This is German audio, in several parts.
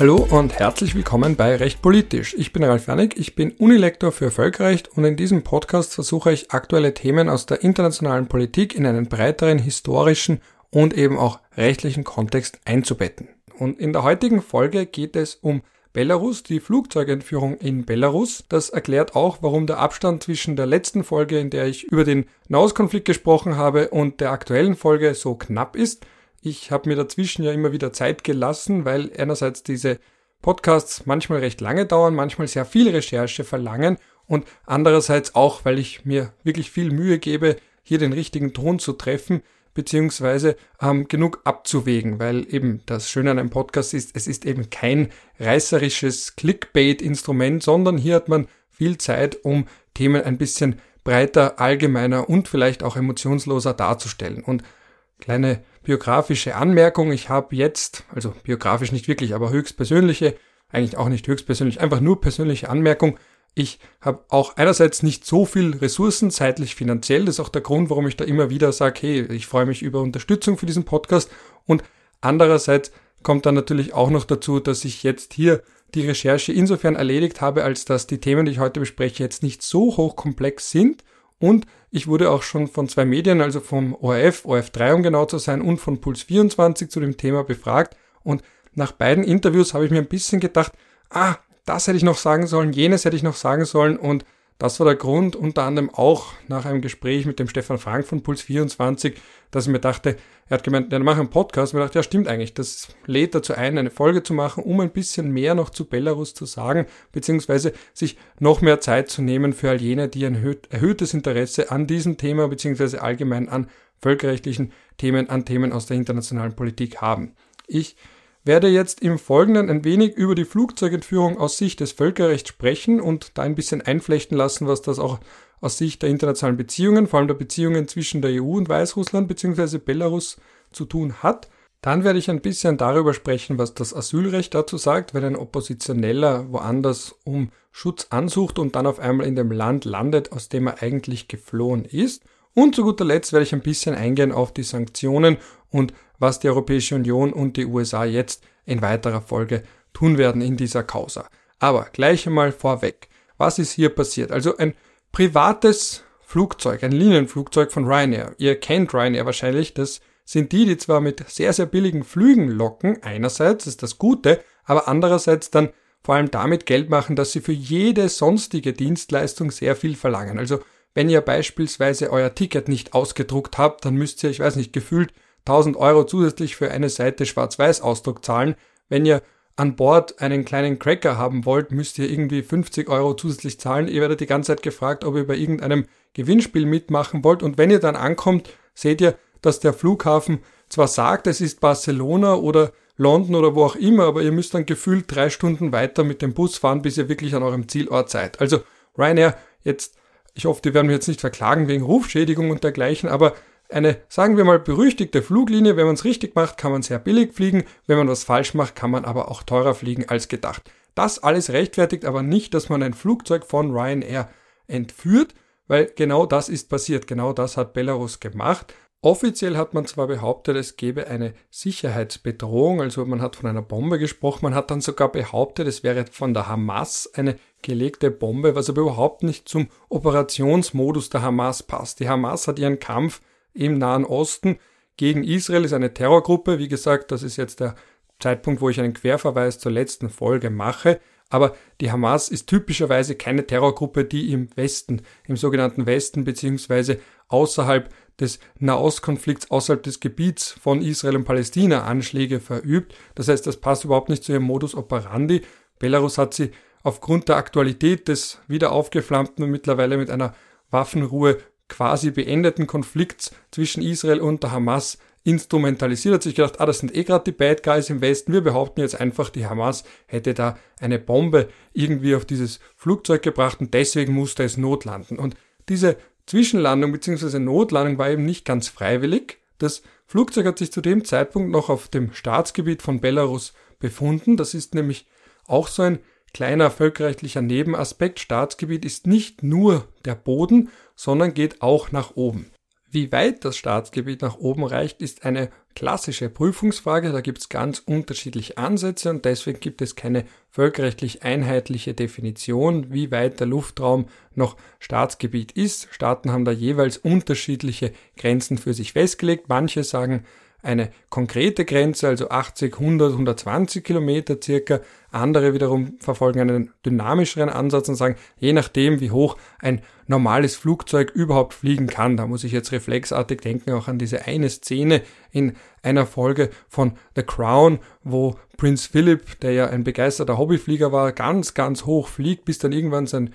Hallo und herzlich willkommen bei Recht Politisch. Ich bin Ralf Janik, ich bin Unilektor für Völkerrecht und in diesem Podcast versuche ich aktuelle Themen aus der internationalen Politik in einen breiteren historischen und eben auch rechtlichen Kontext einzubetten. Und in der heutigen Folge geht es um Belarus, die Flugzeugentführung in Belarus. Das erklärt auch, warum der Abstand zwischen der letzten Folge, in der ich über den Nahostkonflikt gesprochen habe, und der aktuellen Folge so knapp ist. Ich habe mir dazwischen ja immer wieder Zeit gelassen, weil einerseits diese Podcasts manchmal recht lange dauern, manchmal sehr viel Recherche verlangen und andererseits auch, weil ich mir wirklich viel Mühe gebe, hier den richtigen Ton zu treffen, beziehungsweise ähm, genug abzuwägen, weil eben das Schöne an einem Podcast ist, es ist eben kein reißerisches Clickbait-Instrument, sondern hier hat man viel Zeit, um Themen ein bisschen breiter, allgemeiner und vielleicht auch emotionsloser darzustellen. Und kleine biografische Anmerkung. Ich habe jetzt, also biografisch nicht wirklich, aber höchstpersönliche, eigentlich auch nicht höchstpersönlich, einfach nur persönliche Anmerkung. Ich habe auch einerseits nicht so viel Ressourcen, zeitlich, finanziell. Das ist auch der Grund, warum ich da immer wieder sage, hey, ich freue mich über Unterstützung für diesen Podcast. Und andererseits kommt dann natürlich auch noch dazu, dass ich jetzt hier die Recherche insofern erledigt habe, als dass die Themen, die ich heute bespreche, jetzt nicht so hochkomplex sind und ich wurde auch schon von zwei Medien, also vom ORF, ORF3 um genau zu sein, und von Puls24 zu dem Thema befragt. Und nach beiden Interviews habe ich mir ein bisschen gedacht, ah, das hätte ich noch sagen sollen, jenes hätte ich noch sagen sollen und das war der Grund, unter anderem auch nach einem Gespräch mit dem Stefan Frank von Puls 24, dass ich mir dachte, er hat gemeint, ja, mach einen Podcast. Und ich dachte, ja, stimmt eigentlich. Das lädt dazu ein, eine Folge zu machen, um ein bisschen mehr noch zu Belarus zu sagen, beziehungsweise sich noch mehr Zeit zu nehmen für all jene, die ein erhöhtes Interesse an diesem Thema, beziehungsweise allgemein an völkerrechtlichen Themen, an Themen aus der internationalen Politik haben. Ich werde jetzt im Folgenden ein wenig über die Flugzeugentführung aus Sicht des Völkerrechts sprechen und da ein bisschen einflechten lassen, was das auch aus Sicht der internationalen Beziehungen, vor allem der Beziehungen zwischen der EU und Weißrussland bzw. Belarus zu tun hat. Dann werde ich ein bisschen darüber sprechen, was das Asylrecht dazu sagt, wenn ein Oppositioneller woanders um Schutz ansucht und dann auf einmal in dem Land landet, aus dem er eigentlich geflohen ist. Und zu guter Letzt werde ich ein bisschen eingehen auf die Sanktionen und was die Europäische Union und die USA jetzt in weiterer Folge tun werden in dieser Causa. Aber gleich einmal vorweg. Was ist hier passiert? Also ein privates Flugzeug, ein Linienflugzeug von Ryanair. Ihr kennt Ryanair wahrscheinlich. Das sind die, die zwar mit sehr, sehr billigen Flügen locken. Einerseits ist das Gute, aber andererseits dann vor allem damit Geld machen, dass sie für jede sonstige Dienstleistung sehr viel verlangen. Also wenn ihr beispielsweise euer Ticket nicht ausgedruckt habt, dann müsst ihr, ich weiß nicht, gefühlt 1000 Euro zusätzlich für eine Seite Schwarz-Weiß-Ausdruck zahlen. Wenn ihr an Bord einen kleinen Cracker haben wollt, müsst ihr irgendwie 50 Euro zusätzlich zahlen. Ihr werdet die ganze Zeit gefragt, ob ihr bei irgendeinem Gewinnspiel mitmachen wollt. Und wenn ihr dann ankommt, seht ihr, dass der Flughafen zwar sagt, es ist Barcelona oder London oder wo auch immer, aber ihr müsst dann gefühlt drei Stunden weiter mit dem Bus fahren, bis ihr wirklich an eurem Zielort seid. Also Ryanair, jetzt, ich hoffe, die werden wir jetzt nicht verklagen wegen Rufschädigung und dergleichen, aber eine, sagen wir mal, berüchtigte Fluglinie, wenn man es richtig macht, kann man sehr billig fliegen, wenn man was falsch macht, kann man aber auch teurer fliegen als gedacht. Das alles rechtfertigt aber nicht, dass man ein Flugzeug von Ryanair entführt, weil genau das ist passiert, genau das hat Belarus gemacht. Offiziell hat man zwar behauptet, es gebe eine Sicherheitsbedrohung, also man hat von einer Bombe gesprochen, man hat dann sogar behauptet, es wäre von der Hamas eine gelegte Bombe, was aber überhaupt nicht zum Operationsmodus der Hamas passt. Die Hamas hat ihren Kampf im Nahen Osten gegen Israel ist eine Terrorgruppe. Wie gesagt, das ist jetzt der Zeitpunkt, wo ich einen Querverweis zur letzten Folge mache. Aber die Hamas ist typischerweise keine Terrorgruppe, die im Westen, im sogenannten Westen beziehungsweise außerhalb des Nahostkonflikts, außerhalb des Gebiets von Israel und Palästina Anschläge verübt. Das heißt, das passt überhaupt nicht zu ihrem Modus operandi. Belarus hat sie aufgrund der Aktualität des wieder aufgeflammten und mittlerweile mit einer Waffenruhe quasi beendeten Konflikts zwischen Israel und der Hamas instrumentalisiert, hat sich gedacht, ah, das sind eh gerade die Bad Guys im Westen, wir behaupten jetzt einfach, die Hamas hätte da eine Bombe irgendwie auf dieses Flugzeug gebracht und deswegen musste es notlanden. Und diese Zwischenlandung bzw. Notlandung war eben nicht ganz freiwillig. Das Flugzeug hat sich zu dem Zeitpunkt noch auf dem Staatsgebiet von Belarus befunden. Das ist nämlich auch so ein kleiner völkerrechtlicher Nebenaspekt. Staatsgebiet ist nicht nur der Boden, sondern geht auch nach oben. Wie weit das Staatsgebiet nach oben reicht, ist eine klassische Prüfungsfrage. Da gibt es ganz unterschiedliche Ansätze und deswegen gibt es keine völkerrechtlich einheitliche Definition, wie weit der Luftraum noch Staatsgebiet ist. Staaten haben da jeweils unterschiedliche Grenzen für sich festgelegt. Manche sagen eine konkrete Grenze, also 80, 100, 120 Kilometer circa. Andere wiederum verfolgen einen dynamischeren Ansatz und sagen, je nachdem, wie hoch ein normales Flugzeug überhaupt fliegen kann. Da muss ich jetzt reflexartig denken auch an diese eine Szene in einer Folge von The Crown, wo Prince Philip, der ja ein begeisterter Hobbyflieger war, ganz, ganz hoch fliegt, bis dann irgendwann sein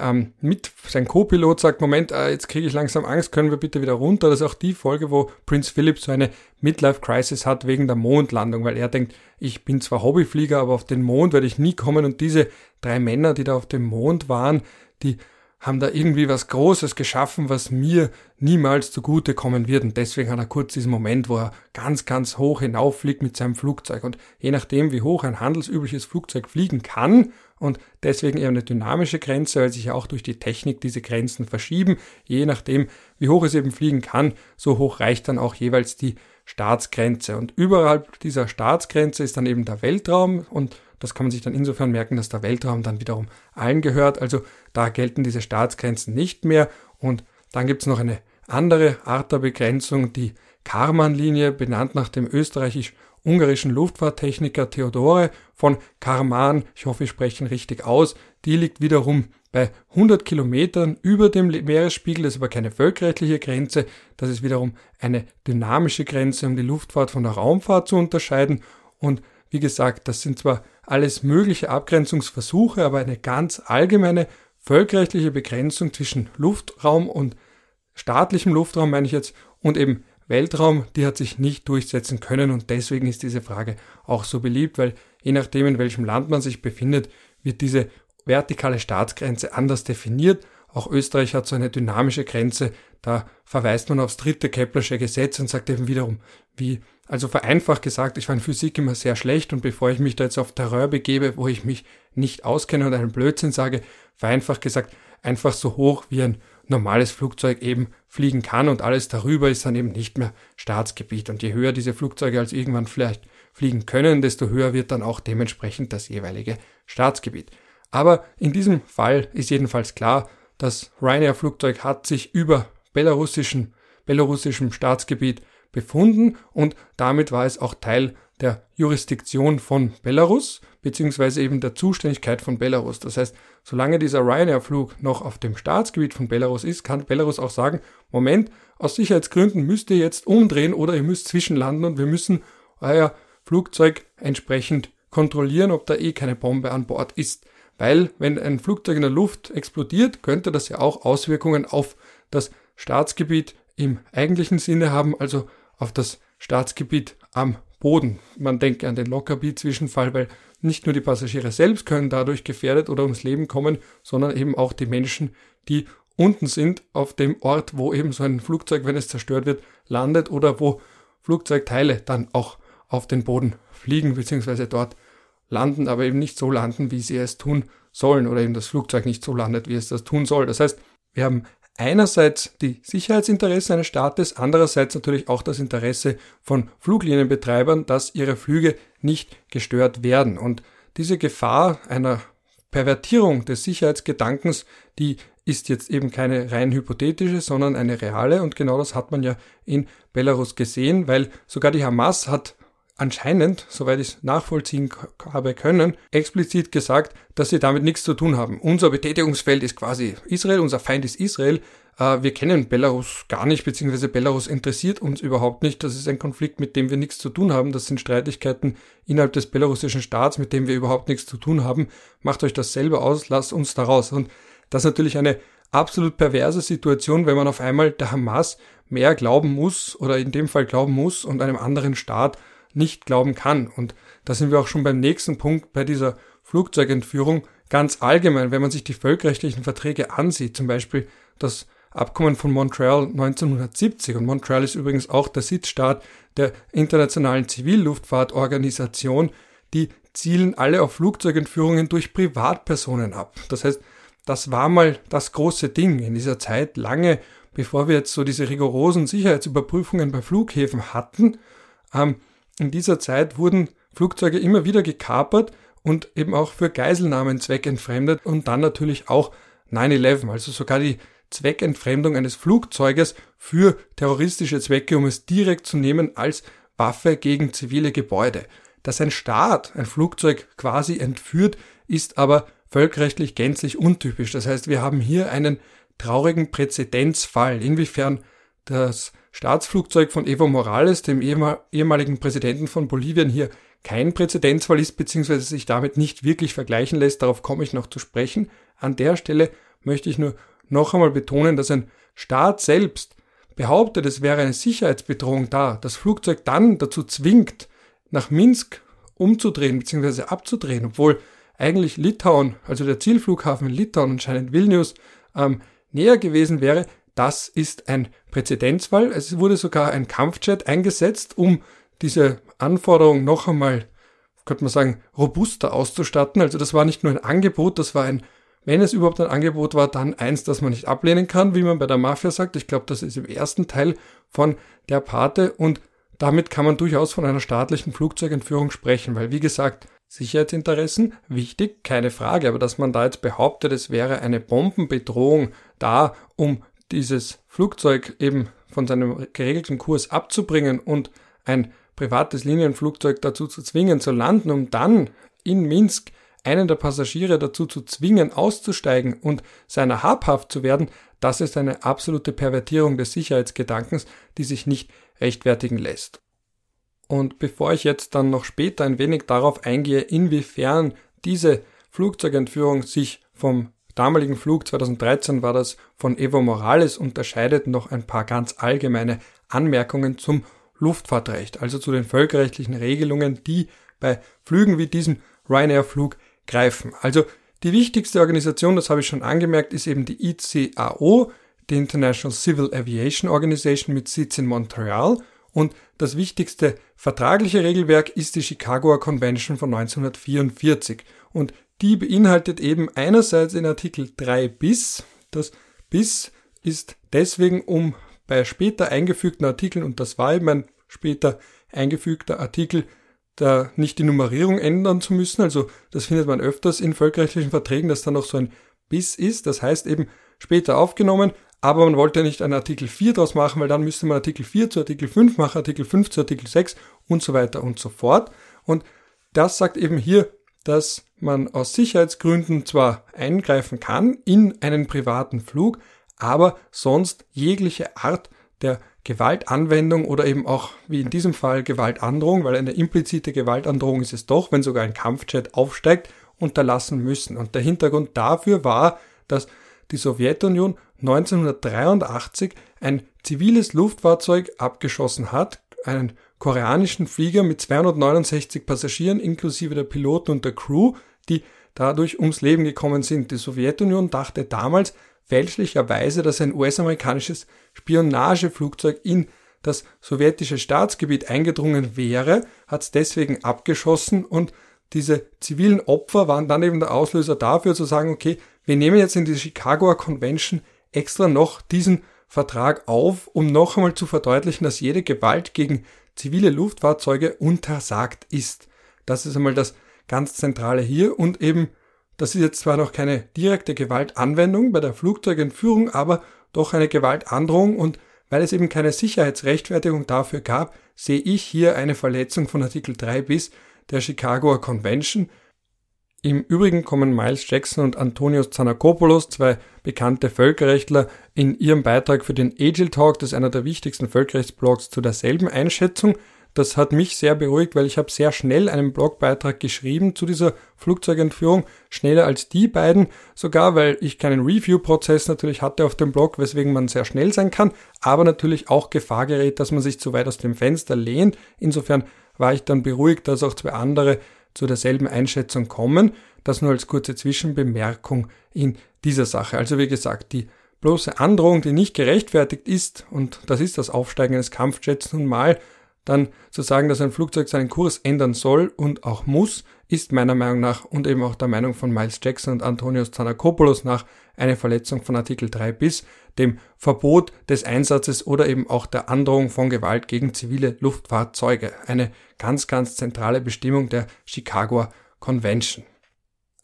ähm, mit sein Co-Pilot sagt, Moment, äh, jetzt kriege ich langsam Angst, können wir bitte wieder runter. Das ist auch die Folge, wo Prince Philip so eine Midlife-Crisis hat wegen der Mondlandung, weil er denkt, ich bin zwar Hobbyflieger, aber auf den Mond werde ich nie kommen. Und diese drei Männer, die da auf dem Mond waren, die haben da irgendwie was Großes geschaffen, was mir niemals zugute kommen wird. Und deswegen hat er kurz diesen Moment, wo er ganz, ganz hoch hinauffliegt mit seinem Flugzeug. Und je nachdem, wie hoch ein handelsübliches Flugzeug fliegen kann, und deswegen eher eine dynamische Grenze, weil sich ja auch durch die Technik diese Grenzen verschieben. Je nachdem, wie hoch es eben fliegen kann, so hoch reicht dann auch jeweils die Staatsgrenze. Und überall dieser Staatsgrenze ist dann eben der Weltraum und das kann man sich dann insofern merken, dass der Weltraum dann wiederum allen gehört. Also da gelten diese Staatsgrenzen nicht mehr. Und dann gibt es noch eine andere Art der Begrenzung, die Karman-Linie, benannt nach dem österreichisch-ungarischen Luftfahrttechniker Theodore von Karman. Ich hoffe, ich spreche ihn richtig aus. Die liegt wiederum bei 100 Kilometern über dem Meeresspiegel. Das ist aber keine völkerrechtliche Grenze. Das ist wiederum eine dynamische Grenze, um die Luftfahrt von der Raumfahrt zu unterscheiden. Und wie gesagt, das sind zwar alles mögliche Abgrenzungsversuche, aber eine ganz allgemeine völkerrechtliche Begrenzung zwischen Luftraum und staatlichem Luftraum meine ich jetzt und eben Weltraum, die hat sich nicht durchsetzen können und deswegen ist diese Frage auch so beliebt, weil je nachdem in welchem Land man sich befindet, wird diese vertikale Staatsgrenze anders definiert. Auch Österreich hat so eine dynamische Grenze, da verweist man aufs dritte Keplersche Gesetz und sagt eben wiederum, wie also vereinfacht gesagt, ich war in Physik immer sehr schlecht und bevor ich mich da jetzt auf Terror begebe, wo ich mich nicht auskenne und einen Blödsinn sage, vereinfacht gesagt, einfach so hoch wie ein normales Flugzeug eben fliegen kann und alles darüber ist dann eben nicht mehr Staatsgebiet. Und je höher diese Flugzeuge als irgendwann vielleicht fliegen können, desto höher wird dann auch dementsprechend das jeweilige Staatsgebiet. Aber in diesem Fall ist jedenfalls klar, das Ryanair-Flugzeug hat sich über belarussischen, belarussischem Staatsgebiet befunden und damit war es auch Teil der Jurisdiktion von Belarus beziehungsweise eben der Zuständigkeit von Belarus. Das heißt, solange dieser Ryanair-Flug noch auf dem Staatsgebiet von Belarus ist, kann Belarus auch sagen, Moment, aus Sicherheitsgründen müsst ihr jetzt umdrehen oder ihr müsst zwischenlanden und wir müssen euer Flugzeug entsprechend kontrollieren, ob da eh keine Bombe an Bord ist. Weil, wenn ein Flugzeug in der Luft explodiert, könnte das ja auch Auswirkungen auf das Staatsgebiet im eigentlichen Sinne haben, also auf das Staatsgebiet am Boden. Man denke an den Lockerbie-Zwischenfall, weil nicht nur die Passagiere selbst können dadurch gefährdet oder ums Leben kommen, sondern eben auch die Menschen, die unten sind, auf dem Ort, wo eben so ein Flugzeug, wenn es zerstört wird, landet oder wo Flugzeugteile dann auch auf den Boden fliegen bzw. dort landen, aber eben nicht so landen, wie sie es tun sollen oder eben das Flugzeug nicht so landet, wie es das tun soll. Das heißt, wir haben einerseits die Sicherheitsinteressen eines Staates, andererseits natürlich auch das Interesse von Fluglinienbetreibern, dass ihre Flüge nicht gestört werden. Und diese Gefahr einer Pervertierung des Sicherheitsgedankens, die ist jetzt eben keine rein hypothetische, sondern eine reale. Und genau das hat man ja in Belarus gesehen, weil sogar die Hamas hat anscheinend, soweit ich es nachvollziehen habe können, explizit gesagt, dass sie damit nichts zu tun haben. Unser Betätigungsfeld ist quasi Israel, unser Feind ist Israel. Äh, wir kennen Belarus gar nicht, beziehungsweise Belarus interessiert uns überhaupt nicht. Das ist ein Konflikt, mit dem wir nichts zu tun haben. Das sind Streitigkeiten innerhalb des belarussischen Staats, mit dem wir überhaupt nichts zu tun haben. Macht euch das selber aus, lasst uns da raus. Und das ist natürlich eine absolut perverse Situation, wenn man auf einmal der Hamas mehr glauben muss oder in dem Fall glauben muss und einem anderen Staat nicht glauben kann. Und da sind wir auch schon beim nächsten Punkt bei dieser Flugzeugentführung. Ganz allgemein, wenn man sich die völkerrechtlichen Verträge ansieht, zum Beispiel das Abkommen von Montreal 1970 und Montreal ist übrigens auch der Sitzstaat der Internationalen Zivilluftfahrtorganisation, die zielen alle auf Flugzeugentführungen durch Privatpersonen ab. Das heißt, das war mal das große Ding in dieser Zeit. Lange bevor wir jetzt so diese rigorosen Sicherheitsüberprüfungen bei Flughäfen hatten, ähm, in dieser Zeit wurden Flugzeuge immer wieder gekapert und eben auch für Geiselnahmen zweckentfremdet und dann natürlich auch 9-11, also sogar die Zweckentfremdung eines Flugzeuges für terroristische Zwecke, um es direkt zu nehmen als Waffe gegen zivile Gebäude. Dass ein Staat ein Flugzeug quasi entführt, ist aber völkerrechtlich gänzlich untypisch. Das heißt, wir haben hier einen traurigen Präzedenzfall, inwiefern das Staatsflugzeug von Evo Morales, dem ehemaligen Präsidenten von Bolivien, hier kein Präzedenzfall ist, beziehungsweise sich damit nicht wirklich vergleichen lässt. Darauf komme ich noch zu sprechen. An der Stelle möchte ich nur noch einmal betonen, dass ein Staat selbst behauptet, es wäre eine Sicherheitsbedrohung da, das Flugzeug dann dazu zwingt, nach Minsk umzudrehen bzw. abzudrehen, obwohl eigentlich Litauen, also der Zielflughafen in Litauen, anscheinend Vilnius, ähm, näher gewesen wäre, das ist ein Präzedenzfall. Es wurde sogar ein Kampfjet eingesetzt, um diese Anforderung noch einmal, könnte man sagen, robuster auszustatten. Also das war nicht nur ein Angebot, das war ein wenn es überhaupt ein Angebot war, dann eins, das man nicht ablehnen kann, wie man bei der Mafia sagt. Ich glaube, das ist im ersten Teil von der Pate und damit kann man durchaus von einer staatlichen Flugzeugentführung sprechen, weil wie gesagt, Sicherheitsinteressen, wichtig, keine Frage, aber dass man da jetzt behauptet, es wäre eine Bombenbedrohung da, um dieses Flugzeug eben von seinem geregelten Kurs abzubringen und ein privates Linienflugzeug dazu zu zwingen zu landen, um dann in Minsk einen der Passagiere dazu zu zwingen, auszusteigen und seiner habhaft zu werden, das ist eine absolute Pervertierung des Sicherheitsgedankens, die sich nicht rechtfertigen lässt. Und bevor ich jetzt dann noch später ein wenig darauf eingehe, inwiefern diese Flugzeugentführung sich vom damaligen Flug 2013 war das von Evo Morales unterscheidet, noch ein paar ganz allgemeine Anmerkungen zum Luftfahrtrecht, also zu den völkerrechtlichen Regelungen, die bei Flügen wie diesem Ryanair-Flug greifen. Also die wichtigste Organisation, das habe ich schon angemerkt, ist eben die ICAO, die International Civil Aviation Organization mit Sitz in Montreal. Und das wichtigste vertragliche Regelwerk ist die Chicagoer Convention von 1944. Und die beinhaltet eben einerseits in Artikel 3 bis, das bis ist deswegen, um bei später eingefügten Artikeln, und das war eben ein später eingefügter Artikel, da nicht die Nummerierung ändern zu müssen. Also das findet man öfters in völkerrechtlichen Verträgen, dass da noch so ein bis ist. Das heißt eben später aufgenommen, aber man wollte nicht einen Artikel 4 draus machen, weil dann müsste man Artikel 4 zu Artikel 5 machen, Artikel 5 zu Artikel 6 und so weiter und so fort. Und das sagt eben hier, dass man aus Sicherheitsgründen zwar eingreifen kann in einen privaten Flug, aber sonst jegliche Art der Gewaltanwendung oder eben auch wie in diesem Fall Gewaltandrohung, weil eine implizite Gewaltandrohung ist es doch, wenn sogar ein Kampfjet aufsteigt, unterlassen müssen. Und der Hintergrund dafür war, dass die Sowjetunion 1983 ein ziviles Luftfahrzeug abgeschossen hat, einen koreanischen Flieger mit 269 Passagieren inklusive der Piloten und der Crew, die dadurch ums Leben gekommen sind. Die Sowjetunion dachte damals, fälschlicherweise, dass ein US-amerikanisches Spionageflugzeug in das sowjetische Staatsgebiet eingedrungen wäre, hat es deswegen abgeschossen und diese zivilen Opfer waren dann eben der Auslöser dafür zu sagen, okay, wir nehmen jetzt in die Chicagoer Convention extra noch diesen Vertrag auf, um noch einmal zu verdeutlichen, dass jede Gewalt gegen zivile Luftfahrzeuge untersagt ist. Das ist einmal das ganz Zentrale hier und eben das ist jetzt zwar noch keine direkte Gewaltanwendung bei der Flugzeugentführung, aber doch eine Gewaltandrohung und weil es eben keine Sicherheitsrechtfertigung dafür gab, sehe ich hier eine Verletzung von Artikel 3 bis der Chicagoer Convention. Im Übrigen kommen Miles Jackson und Antonios Zanakopoulos, zwei bekannte Völkerrechtler, in ihrem Beitrag für den Agile Talk, das ist einer der wichtigsten Völkerrechtsblogs, zu derselben Einschätzung. Das hat mich sehr beruhigt, weil ich habe sehr schnell einen Blogbeitrag geschrieben zu dieser Flugzeugentführung, schneller als die beiden, sogar weil ich keinen Review-Prozess natürlich hatte auf dem Blog, weswegen man sehr schnell sein kann, aber natürlich auch Gefahr gerät, dass man sich zu weit aus dem Fenster lehnt. Insofern war ich dann beruhigt, dass auch zwei andere zu derselben Einschätzung kommen. Das nur als kurze Zwischenbemerkung in dieser Sache. Also wie gesagt, die bloße Androhung, die nicht gerechtfertigt ist, und das ist das Aufsteigen eines Kampfjets nun mal, dann zu sagen, dass ein Flugzeug seinen Kurs ändern soll und auch muss, ist meiner Meinung nach und eben auch der Meinung von Miles Jackson und Antonios Tsanakopoulos nach eine Verletzung von Artikel 3 bis dem Verbot des Einsatzes oder eben auch der Androhung von Gewalt gegen zivile Luftfahrzeuge. Eine ganz, ganz zentrale Bestimmung der Chicagoer Convention.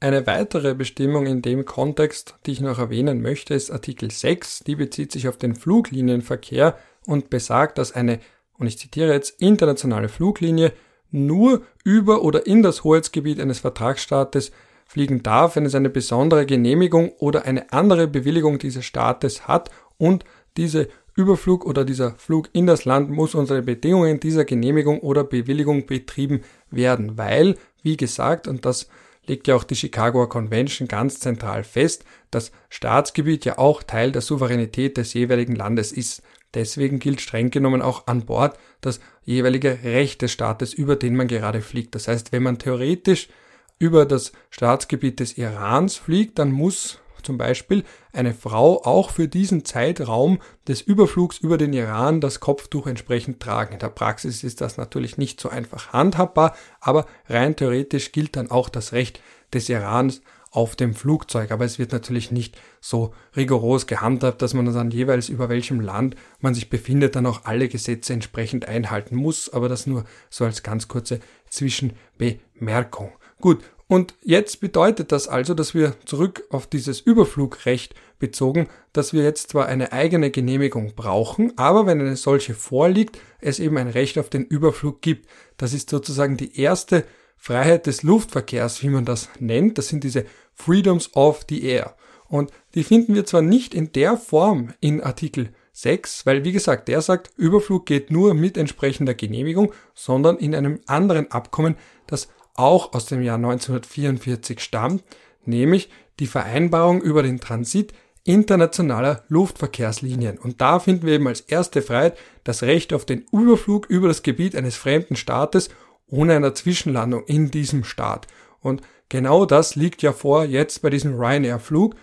Eine weitere Bestimmung in dem Kontext, die ich noch erwähnen möchte, ist Artikel 6. Die bezieht sich auf den Fluglinienverkehr und besagt, dass eine, und ich zitiere jetzt, internationale Fluglinie nur über oder in das Hoheitsgebiet eines Vertragsstaates fliegen darf, wenn es eine besondere Genehmigung oder eine andere Bewilligung dieses Staates hat und diese Überflug oder dieser Flug in das Land muss unter den Bedingungen dieser Genehmigung oder Bewilligung betrieben werden, weil, wie gesagt, und das legt ja auch die Chicagoer Convention ganz zentral fest, das Staatsgebiet ja auch Teil der Souveränität des jeweiligen Landes ist. Deswegen gilt streng genommen auch an Bord das jeweilige Recht des Staates, über den man gerade fliegt. Das heißt, wenn man theoretisch über das Staatsgebiet des Irans fliegt, dann muss zum Beispiel eine Frau auch für diesen Zeitraum des Überflugs über den Iran das Kopftuch entsprechend tragen. In der Praxis ist das natürlich nicht so einfach handhabbar, aber rein theoretisch gilt dann auch das Recht des Irans auf dem Flugzeug. Aber es wird natürlich nicht so rigoros gehandhabt, dass man dann jeweils über welchem Land man sich befindet, dann auch alle Gesetze entsprechend einhalten muss. Aber das nur so als ganz kurze Zwischenbemerkung. Gut, und jetzt bedeutet das also, dass wir zurück auf dieses Überflugrecht bezogen, dass wir jetzt zwar eine eigene Genehmigung brauchen, aber wenn eine solche vorliegt, es eben ein Recht auf den Überflug gibt. Das ist sozusagen die erste Freiheit des Luftverkehrs, wie man das nennt. Das sind diese Freedoms of the Air. Und die finden wir zwar nicht in der Form in Artikel 6, weil wie gesagt, der sagt, Überflug geht nur mit entsprechender Genehmigung, sondern in einem anderen Abkommen, das auch aus dem Jahr 1944 stammt, nämlich die Vereinbarung über den Transit internationaler Luftverkehrslinien. Und da finden wir eben als erste Freiheit das Recht auf den Überflug über das Gebiet eines fremden Staates ohne einer Zwischenlandung in diesem Staat. Und genau das liegt ja vor jetzt bei diesem Ryanair-Flug.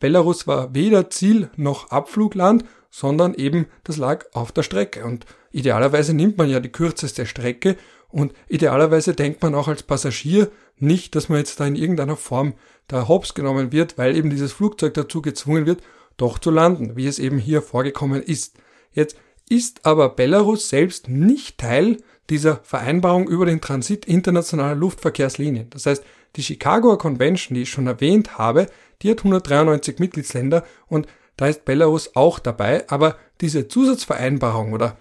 Belarus war weder Ziel noch Abflugland, sondern eben das lag auf der Strecke. Und idealerweise nimmt man ja die kürzeste Strecke und idealerweise denkt man auch als Passagier nicht, dass man jetzt da in irgendeiner Form da hops genommen wird, weil eben dieses Flugzeug dazu gezwungen wird, doch zu landen, wie es eben hier vorgekommen ist. Jetzt ist aber Belarus selbst nicht Teil dieser Vereinbarung über den Transit internationaler Luftverkehrslinien. Das heißt, die Chicagoer Convention, die ich schon erwähnt habe, die hat 193 Mitgliedsländer und da ist Belarus auch dabei, aber diese Zusatzvereinbarung oder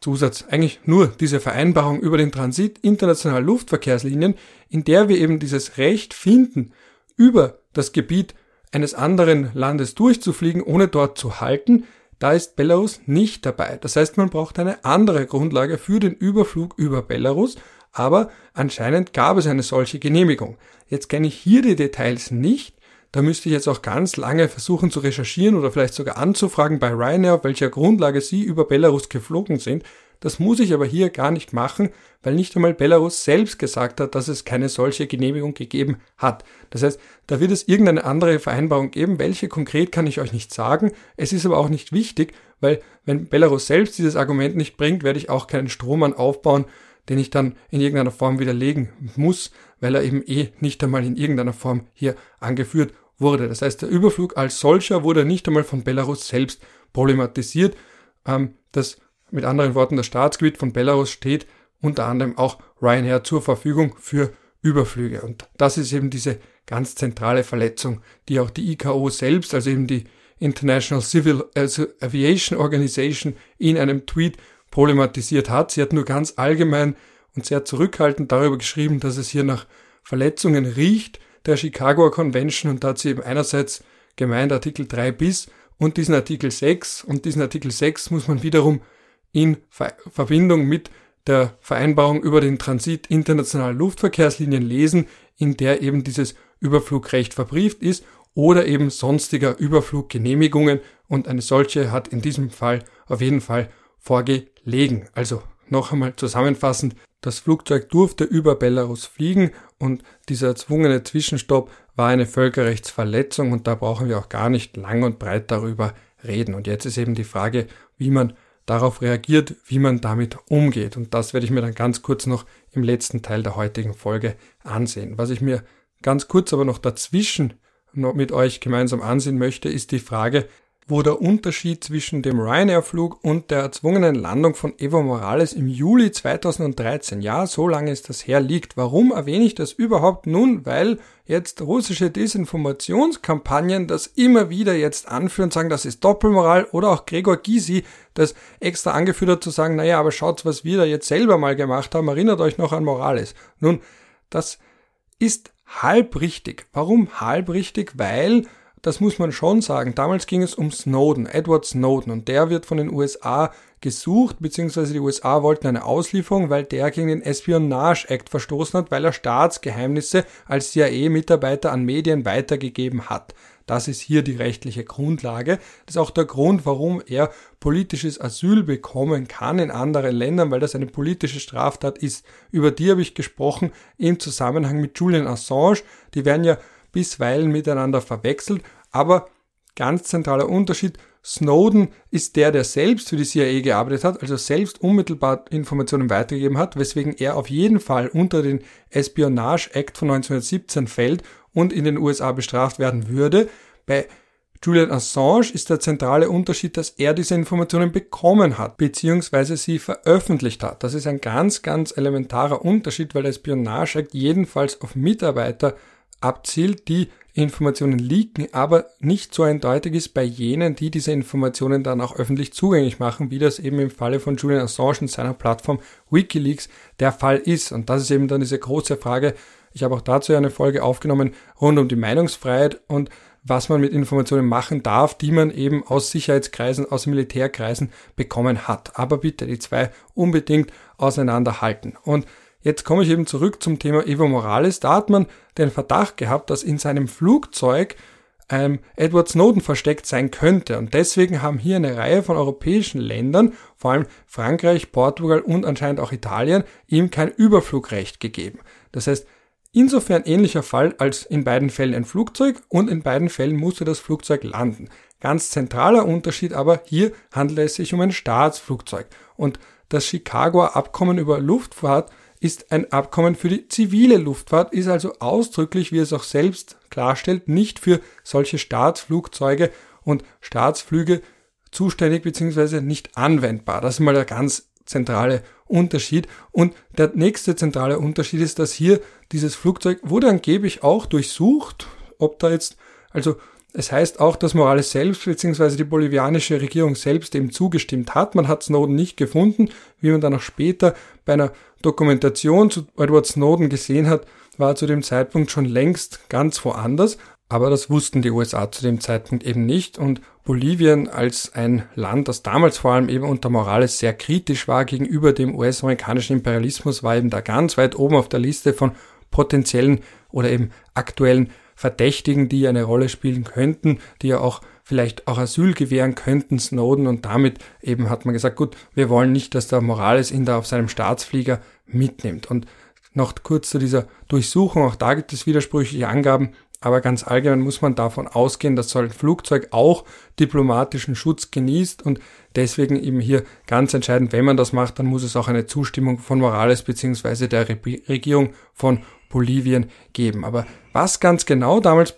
Zusatz, eigentlich nur diese Vereinbarung über den Transit internationaler Luftverkehrslinien, in der wir eben dieses Recht finden, über das Gebiet eines anderen Landes durchzufliegen, ohne dort zu halten, da ist Belarus nicht dabei. Das heißt, man braucht eine andere Grundlage für den Überflug über Belarus, aber anscheinend gab es eine solche Genehmigung. Jetzt kenne ich hier die Details nicht, da müsste ich jetzt auch ganz lange versuchen zu recherchieren oder vielleicht sogar anzufragen bei Ryanair, auf welcher Grundlage sie über Belarus geflogen sind. Das muss ich aber hier gar nicht machen, weil nicht einmal Belarus selbst gesagt hat, dass es keine solche Genehmigung gegeben hat. Das heißt, da wird es irgendeine andere Vereinbarung geben. Welche konkret kann ich euch nicht sagen. Es ist aber auch nicht wichtig, weil wenn Belarus selbst dieses Argument nicht bringt, werde ich auch keinen Strohmann aufbauen, den ich dann in irgendeiner Form widerlegen muss, weil er eben eh nicht einmal in irgendeiner Form hier angeführt wurde. Das heißt, der Überflug als solcher wurde nicht einmal von Belarus selbst problematisiert. Ähm, das mit anderen Worten, das Staatsgebiet von Belarus steht unter anderem auch Ryanair zur Verfügung für Überflüge. Und das ist eben diese ganz zentrale Verletzung, die auch die ICAO selbst, also eben die International Civil Aviation Organization, in einem Tweet problematisiert hat. Sie hat nur ganz allgemein und sehr zurückhaltend darüber geschrieben, dass es hier nach Verletzungen riecht der Chicagoer Convention und da hat sie eben einerseits gemeint Artikel 3 bis und diesen Artikel 6 und diesen Artikel 6 muss man wiederum in Ver Verbindung mit der Vereinbarung über den Transit internationaler Luftverkehrslinien lesen, in der eben dieses Überflugrecht verbrieft ist oder eben sonstiger Überfluggenehmigungen und eine solche hat in diesem Fall auf jeden Fall vorgelegen. Also noch einmal zusammenfassend, das Flugzeug durfte über Belarus fliegen und dieser erzwungene Zwischenstopp war eine Völkerrechtsverletzung und da brauchen wir auch gar nicht lang und breit darüber reden. Und jetzt ist eben die Frage, wie man darauf reagiert, wie man damit umgeht. Und das werde ich mir dann ganz kurz noch im letzten Teil der heutigen Folge ansehen. Was ich mir ganz kurz aber noch dazwischen noch mit euch gemeinsam ansehen möchte, ist die Frage, wo der Unterschied zwischen dem Ryanair-Flug und der erzwungenen Landung von Evo Morales im Juli 2013, ja, so lange ist das her, liegt. Warum erwähne ich das überhaupt nun? Weil jetzt russische Desinformationskampagnen das immer wieder jetzt anführen, sagen, das ist Doppelmoral oder auch Gregor Gysi das extra angeführt hat zu sagen, naja, aber schaut, was wir da jetzt selber mal gemacht haben, erinnert euch noch an Morales. Nun, das ist halb richtig. Warum halb richtig? Weil das muss man schon sagen. Damals ging es um Snowden, Edward Snowden, und der wird von den USA gesucht, beziehungsweise die USA wollten eine Auslieferung, weil der gegen den Espionage Act verstoßen hat, weil er Staatsgeheimnisse als CIA-Mitarbeiter an Medien weitergegeben hat. Das ist hier die rechtliche Grundlage. Das ist auch der Grund, warum er politisches Asyl bekommen kann in anderen Ländern, weil das eine politische Straftat ist. Über die habe ich gesprochen im Zusammenhang mit Julian Assange. Die werden ja bisweilen miteinander verwechselt, aber ganz zentraler Unterschied, Snowden ist der, der selbst für die CIA gearbeitet hat, also selbst unmittelbar Informationen weitergegeben hat, weswegen er auf jeden Fall unter den Espionage Act von 1917 fällt und in den USA bestraft werden würde. Bei Julian Assange ist der zentrale Unterschied, dass er diese Informationen bekommen hat, beziehungsweise sie veröffentlicht hat. Das ist ein ganz, ganz elementarer Unterschied, weil der Espionage Act jedenfalls auf Mitarbeiter abzielt, die Informationen leaken, aber nicht so eindeutig ist bei jenen, die diese Informationen dann auch öffentlich zugänglich machen, wie das eben im Falle von Julian Assange und seiner Plattform Wikileaks der Fall ist. Und das ist eben dann diese große Frage. Ich habe auch dazu eine Folge aufgenommen rund um die Meinungsfreiheit und was man mit Informationen machen darf, die man eben aus Sicherheitskreisen, aus Militärkreisen bekommen hat. Aber bitte die zwei unbedingt auseinanderhalten. Und Jetzt komme ich eben zurück zum Thema Evo Morales. Da hat man den Verdacht gehabt, dass in seinem Flugzeug ähm, Edward Snowden versteckt sein könnte. Und deswegen haben hier eine Reihe von europäischen Ländern, vor allem Frankreich, Portugal und anscheinend auch Italien, ihm kein Überflugrecht gegeben. Das heißt, insofern ähnlicher Fall als in beiden Fällen ein Flugzeug und in beiden Fällen musste das Flugzeug landen. Ganz zentraler Unterschied aber, hier handelt es sich um ein Staatsflugzeug. Und das Chicagoer Abkommen über Luftfahrt ist ein Abkommen für die zivile Luftfahrt, ist also ausdrücklich, wie es auch selbst klarstellt, nicht für solche Staatsflugzeuge und Staatsflüge zuständig bzw. nicht anwendbar. Das ist mal der ganz zentrale Unterschied. Und der nächste zentrale Unterschied ist, dass hier dieses Flugzeug wurde angeblich auch durchsucht, ob da jetzt, also es heißt auch, dass Morales selbst bzw. die bolivianische Regierung selbst eben zugestimmt hat. Man hat Snowden nicht gefunden. Wie man dann auch später bei einer Dokumentation zu Edward Snowden gesehen hat, war zu dem Zeitpunkt schon längst ganz woanders. Aber das wussten die USA zu dem Zeitpunkt eben nicht und Bolivien als ein Land, das damals vor allem eben unter Morales sehr kritisch war gegenüber dem US-amerikanischen Imperialismus, war eben da ganz weit oben auf der Liste von potenziellen oder eben aktuellen Verdächtigen, die eine Rolle spielen könnten, die ja auch vielleicht auch Asyl gewähren könnten, Snowden. Und damit eben hat man gesagt, gut, wir wollen nicht, dass der Morales ihn da auf seinem Staatsflieger mitnimmt. Und noch kurz zu dieser Durchsuchung, auch da gibt es widersprüchliche Angaben, aber ganz allgemein muss man davon ausgehen, dass so ein Flugzeug auch diplomatischen Schutz genießt und deswegen eben hier ganz entscheidend, wenn man das macht, dann muss es auch eine Zustimmung von Morales beziehungsweise der Regierung von Bolivien geben. Aber was ganz genau damals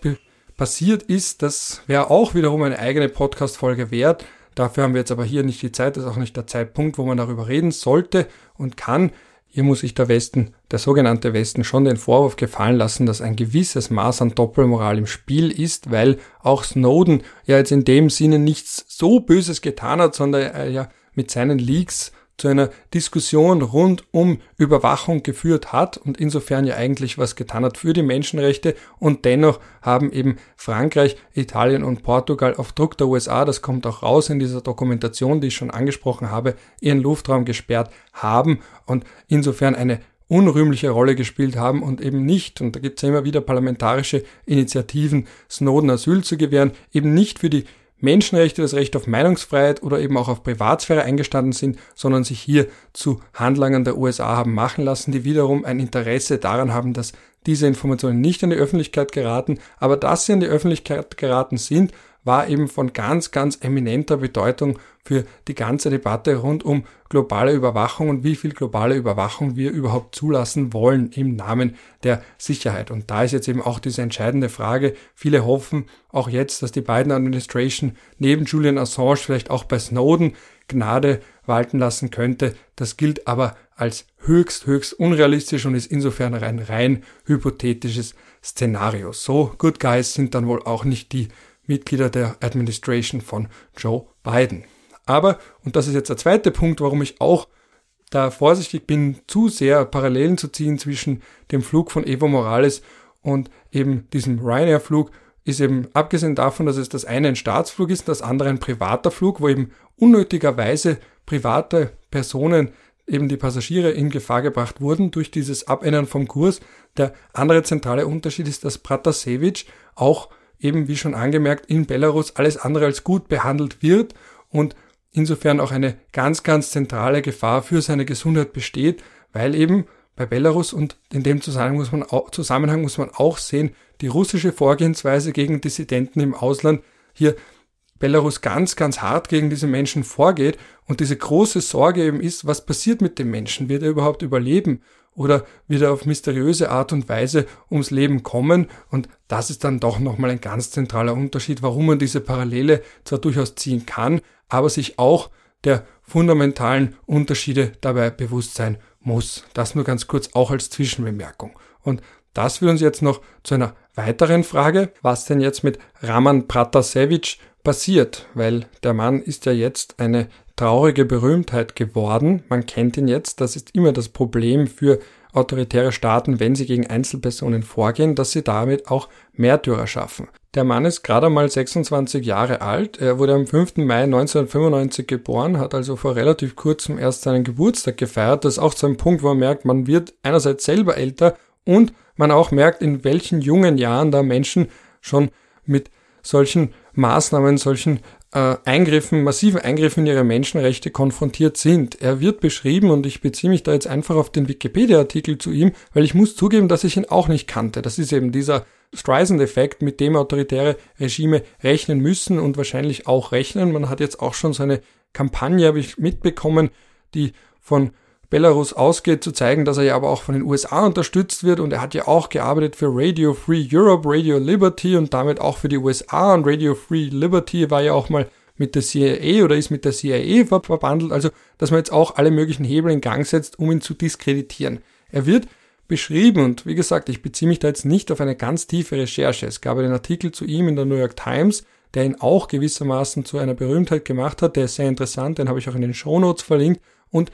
passiert ist, das wäre auch wiederum eine eigene Podcast-Folge wert. Dafür haben wir jetzt aber hier nicht die Zeit, das ist auch nicht der Zeitpunkt, wo man darüber reden sollte und kann. Hier muss sich der Westen, der sogenannte Westen, schon den Vorwurf gefallen lassen, dass ein gewisses Maß an Doppelmoral im Spiel ist, weil auch Snowden ja jetzt in dem Sinne nichts so Böses getan hat, sondern er ja mit seinen Leaks zu einer Diskussion rund um Überwachung geführt hat und insofern ja eigentlich was getan hat für die Menschenrechte. Und dennoch haben eben Frankreich, Italien und Portugal auf Druck der USA, das kommt auch raus in dieser Dokumentation, die ich schon angesprochen habe, ihren Luftraum gesperrt haben und insofern eine unrühmliche Rolle gespielt haben und eben nicht, und da gibt es ja immer wieder parlamentarische Initiativen, Snowden Asyl zu gewähren, eben nicht für die Menschenrechte, das Recht auf Meinungsfreiheit oder eben auch auf Privatsphäre eingestanden sind, sondern sich hier zu Handlangern der USA haben machen lassen, die wiederum ein Interesse daran haben, dass diese Informationen nicht an die Öffentlichkeit geraten, aber dass sie an die Öffentlichkeit geraten sind, war eben von ganz, ganz eminenter Bedeutung für die ganze Debatte rund um globale Überwachung und wie viel globale Überwachung wir überhaupt zulassen wollen im Namen der Sicherheit. Und da ist jetzt eben auch diese entscheidende Frage. Viele hoffen auch jetzt, dass die Biden Administration neben Julian Assange vielleicht auch bei Snowden Gnade walten lassen könnte. Das gilt aber als höchst, höchst unrealistisch und ist insofern ein rein hypothetisches Szenario. So Good Guys sind dann wohl auch nicht die Mitglieder der Administration von Joe Biden. Aber, und das ist jetzt der zweite Punkt, warum ich auch da vorsichtig bin, zu sehr Parallelen zu ziehen zwischen dem Flug von Evo Morales und eben diesem Ryanair-Flug, ist eben abgesehen davon, dass es das eine ein Staatsflug ist, das andere ein privater Flug, wo eben unnötigerweise private Personen eben die Passagiere in Gefahr gebracht wurden durch dieses Abändern vom Kurs. Der andere zentrale Unterschied ist, dass Pratasevich auch eben wie schon angemerkt in Belarus alles andere als gut behandelt wird und insofern auch eine ganz, ganz zentrale Gefahr für seine Gesundheit besteht, weil eben bei Belarus und in dem Zusammenhang muss man auch, Zusammenhang muss man auch sehen, die russische Vorgehensweise gegen Dissidenten im Ausland hier Belarus ganz, ganz hart gegen diese Menschen vorgeht und diese große Sorge eben ist, was passiert mit dem Menschen? Wird er überhaupt überleben? Oder wird er auf mysteriöse Art und Weise ums Leben kommen? Und das ist dann doch nochmal ein ganz zentraler Unterschied, warum man diese Parallele zwar durchaus ziehen kann, aber sich auch der fundamentalen Unterschiede dabei bewusst sein muss. Das nur ganz kurz auch als Zwischenbemerkung. Und das führt uns jetzt noch zu einer weiteren Frage. Was denn jetzt mit Raman Pratasevich passiert? Weil der Mann ist ja jetzt eine traurige Berühmtheit geworden. Man kennt ihn jetzt. Das ist immer das Problem für autoritäre Staaten, wenn sie gegen Einzelpersonen vorgehen, dass sie damit auch Märtyrer schaffen. Der Mann ist gerade mal 26 Jahre alt. Er wurde am 5. Mai 1995 geboren, hat also vor relativ kurzem erst seinen Geburtstag gefeiert. Das ist auch so ein Punkt, wo man merkt, man wird einerseits selber älter und man auch merkt, in welchen jungen Jahren da Menschen schon mit solchen Maßnahmen, solchen äh, Eingriffen, massiven Eingriffen in ihre Menschenrechte konfrontiert sind. Er wird beschrieben und ich beziehe mich da jetzt einfach auf den Wikipedia-Artikel zu ihm, weil ich muss zugeben, dass ich ihn auch nicht kannte. Das ist eben dieser Streisand-Effekt, mit dem autoritäre Regime rechnen müssen und wahrscheinlich auch rechnen. Man hat jetzt auch schon so eine Kampagne, habe ich mitbekommen, die von Belarus ausgeht, zu zeigen, dass er ja aber auch von den USA unterstützt wird. Und er hat ja auch gearbeitet für Radio Free Europe, Radio Liberty und damit auch für die USA und Radio Free Liberty war ja auch mal mit der CIA oder ist mit der CIA verbandelt, also dass man jetzt auch alle möglichen Hebel in Gang setzt, um ihn zu diskreditieren. Er wird beschrieben und wie gesagt, ich beziehe mich da jetzt nicht auf eine ganz tiefe Recherche. Es gab einen Artikel zu ihm in der New York Times, der ihn auch gewissermaßen zu einer Berühmtheit gemacht hat, der ist sehr interessant, den habe ich auch in den Shownotes verlinkt. Und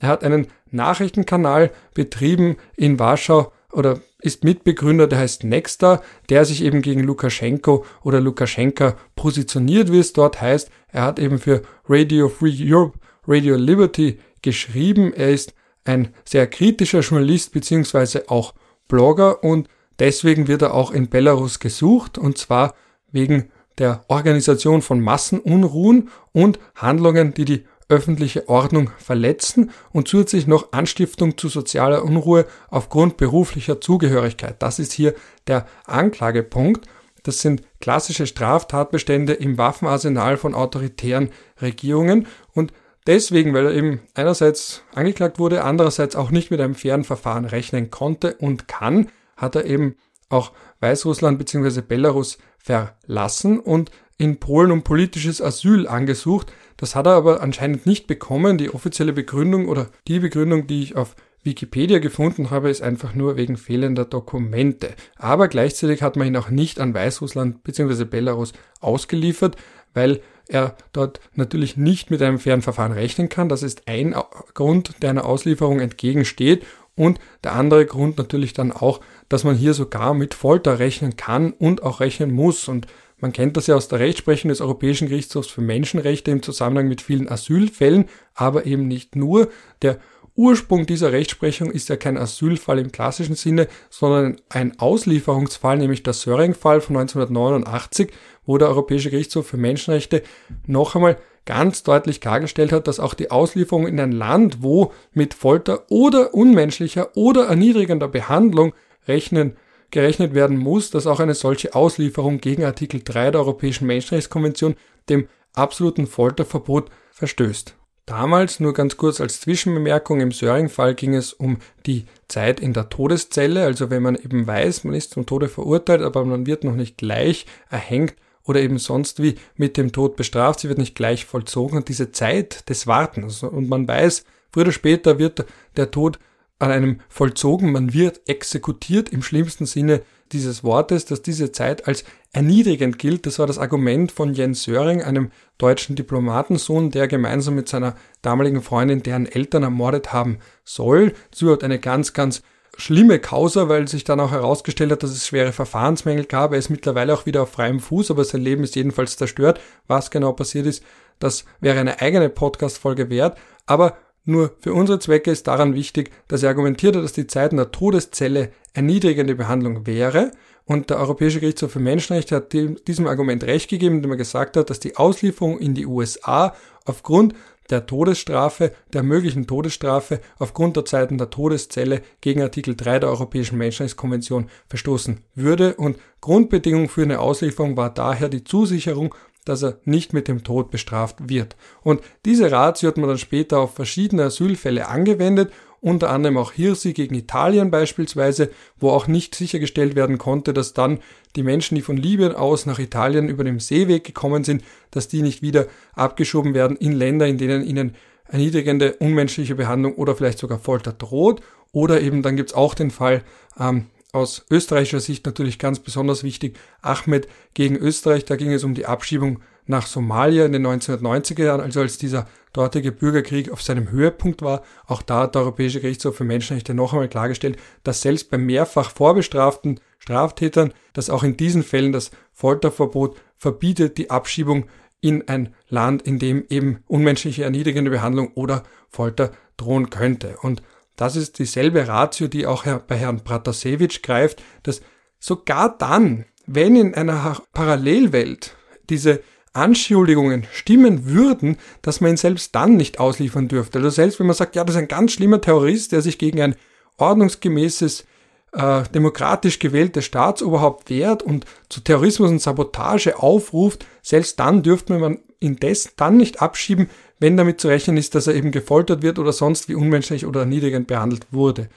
er hat einen Nachrichtenkanal betrieben in Warschau oder ist Mitbegründer, der heißt Nexta, der sich eben gegen Lukaschenko oder Lukaschenka positioniert, wie es dort heißt. Er hat eben für Radio Free Europe, Radio Liberty geschrieben. Er ist ein sehr kritischer Journalist beziehungsweise auch Blogger und deswegen wird er auch in Belarus gesucht und zwar wegen der Organisation von Massenunruhen und Handlungen, die die öffentliche Ordnung verletzen und zusätzlich noch Anstiftung zu sozialer Unruhe aufgrund beruflicher Zugehörigkeit. Das ist hier der Anklagepunkt. Das sind klassische Straftatbestände im Waffenarsenal von autoritären Regierungen und deswegen, weil er eben einerseits angeklagt wurde, andererseits auch nicht mit einem fairen Verfahren rechnen konnte und kann, hat er eben auch Weißrussland bzw. Belarus verlassen und in Polen um politisches Asyl angesucht. Das hat er aber anscheinend nicht bekommen. Die offizielle Begründung oder die Begründung, die ich auf Wikipedia gefunden habe, ist einfach nur wegen fehlender Dokumente. Aber gleichzeitig hat man ihn auch nicht an Weißrussland bzw. Belarus ausgeliefert, weil er dort natürlich nicht mit einem fairen Verfahren rechnen kann. Das ist ein Grund, der einer Auslieferung entgegensteht. Und der andere Grund natürlich dann auch, dass man hier sogar mit Folter rechnen kann und auch rechnen muss. Und man kennt das ja aus der Rechtsprechung des Europäischen Gerichtshofs für Menschenrechte im Zusammenhang mit vielen Asylfällen, aber eben nicht nur. Der Ursprung dieser Rechtsprechung ist ja kein Asylfall im klassischen Sinne, sondern ein Auslieferungsfall, nämlich der Söring-Fall von 1989, wo der Europäische Gerichtshof für Menschenrechte noch einmal ganz deutlich klargestellt hat, dass auch die Auslieferung in ein Land, wo mit Folter oder unmenschlicher oder erniedrigender Behandlung rechnen gerechnet werden muss, dass auch eine solche Auslieferung gegen Artikel 3 der Europäischen Menschenrechtskonvention, dem absoluten Folterverbot, verstößt. Damals, nur ganz kurz als Zwischenbemerkung, im Söring-Fall ging es um die Zeit in der Todeszelle, also wenn man eben weiß, man ist zum Tode verurteilt, aber man wird noch nicht gleich erhängt oder eben sonst wie mit dem Tod bestraft, sie wird nicht gleich vollzogen und diese Zeit des Wartens und man weiß, früher oder später wird der Tod an einem vollzogen, man wird exekutiert im schlimmsten Sinne dieses Wortes, dass diese Zeit als erniedrigend gilt. Das war das Argument von Jens Söring, einem deutschen Diplomatensohn, der gemeinsam mit seiner damaligen Freundin deren Eltern ermordet haben soll. Das ist eine ganz, ganz schlimme Causa, weil sich dann auch herausgestellt hat, dass es schwere Verfahrensmängel gab. Er ist mittlerweile auch wieder auf freiem Fuß, aber sein Leben ist jedenfalls zerstört. Was genau passiert ist, das wäre eine eigene Podcast-Folge wert. Aber nur für unsere Zwecke ist daran wichtig, dass er argumentiert hat, dass die Zeit in der Todeszelle erniedrigende Behandlung wäre. Und der Europäische Gerichtshof für Menschenrechte hat diesem Argument recht gegeben, indem er gesagt hat, dass die Auslieferung in die USA aufgrund der Todesstrafe, der möglichen Todesstrafe aufgrund der Zeiten der Todeszelle gegen Artikel 3 der Europäischen Menschenrechtskonvention verstoßen würde und Grundbedingung für eine Auslieferung war daher die Zusicherung dass er nicht mit dem Tod bestraft wird. Und diese Ratio hat man dann später auf verschiedene Asylfälle angewendet, unter anderem auch Hirsi gegen Italien beispielsweise, wo auch nicht sichergestellt werden konnte, dass dann die Menschen, die von Libyen aus nach Italien über den Seeweg gekommen sind, dass die nicht wieder abgeschoben werden in Länder, in denen ihnen erniedrigende, unmenschliche Behandlung oder vielleicht sogar Folter droht. Oder eben dann gibt's auch den Fall ähm, aus österreichischer Sicht natürlich ganz besonders wichtig, Ahmed gegen Österreich. Da ging es um die Abschiebung nach Somalia in den 1990er Jahren, also als dieser dortige Bürgerkrieg auf seinem Höhepunkt war. Auch da hat der Europäische Gerichtshof für Menschenrechte noch einmal klargestellt, dass selbst bei mehrfach vorbestraften Straftätern, dass auch in diesen Fällen das Folterverbot verbietet die Abschiebung in ein Land, in dem eben unmenschliche erniedrigende Behandlung oder Folter drohen könnte. Und das ist dieselbe Ratio, die auch bei Herrn Pratasevich greift, dass sogar dann, wenn in einer Parallelwelt diese Anschuldigungen stimmen würden, dass man ihn selbst dann nicht ausliefern dürfte. Also selbst wenn man sagt, ja, das ist ein ganz schlimmer Terrorist, der sich gegen ein ordnungsgemäßes, äh, demokratisch gewähltes Staatsoberhaupt wehrt und zu Terrorismus und Sabotage aufruft, selbst dann dürfte man ihn dann nicht abschieben, wenn damit zu rechnen ist, dass er eben gefoltert wird oder sonst wie unmenschlich oder erniedrigend behandelt wurde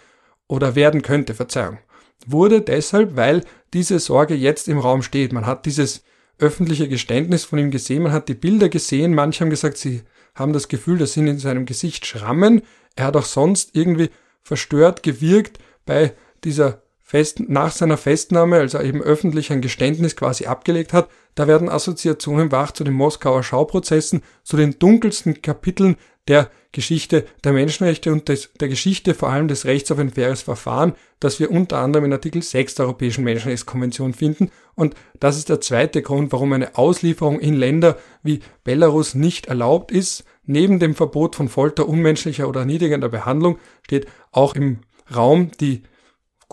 oder werden könnte, Verzeihung. Wurde deshalb, weil diese Sorge jetzt im Raum steht. Man hat dieses öffentliche Geständnis von ihm gesehen, man hat die Bilder gesehen, manche haben gesagt, sie haben das Gefühl, das sind in seinem Gesicht Schrammen. Er hat auch sonst irgendwie verstört gewirkt bei dieser Fest nach seiner Festnahme, als er eben öffentlich ein Geständnis quasi abgelegt hat, da werden Assoziationen wach zu den Moskauer Schauprozessen, zu den dunkelsten Kapiteln der Geschichte der Menschenrechte und des, der Geschichte vor allem des Rechts auf ein faires Verfahren, das wir unter anderem in Artikel 6 der Europäischen Menschenrechtskonvention finden. Und das ist der zweite Grund, warum eine Auslieferung in Länder wie Belarus nicht erlaubt ist. Neben dem Verbot von Folter, unmenschlicher oder erniedrigender Behandlung steht auch im Raum die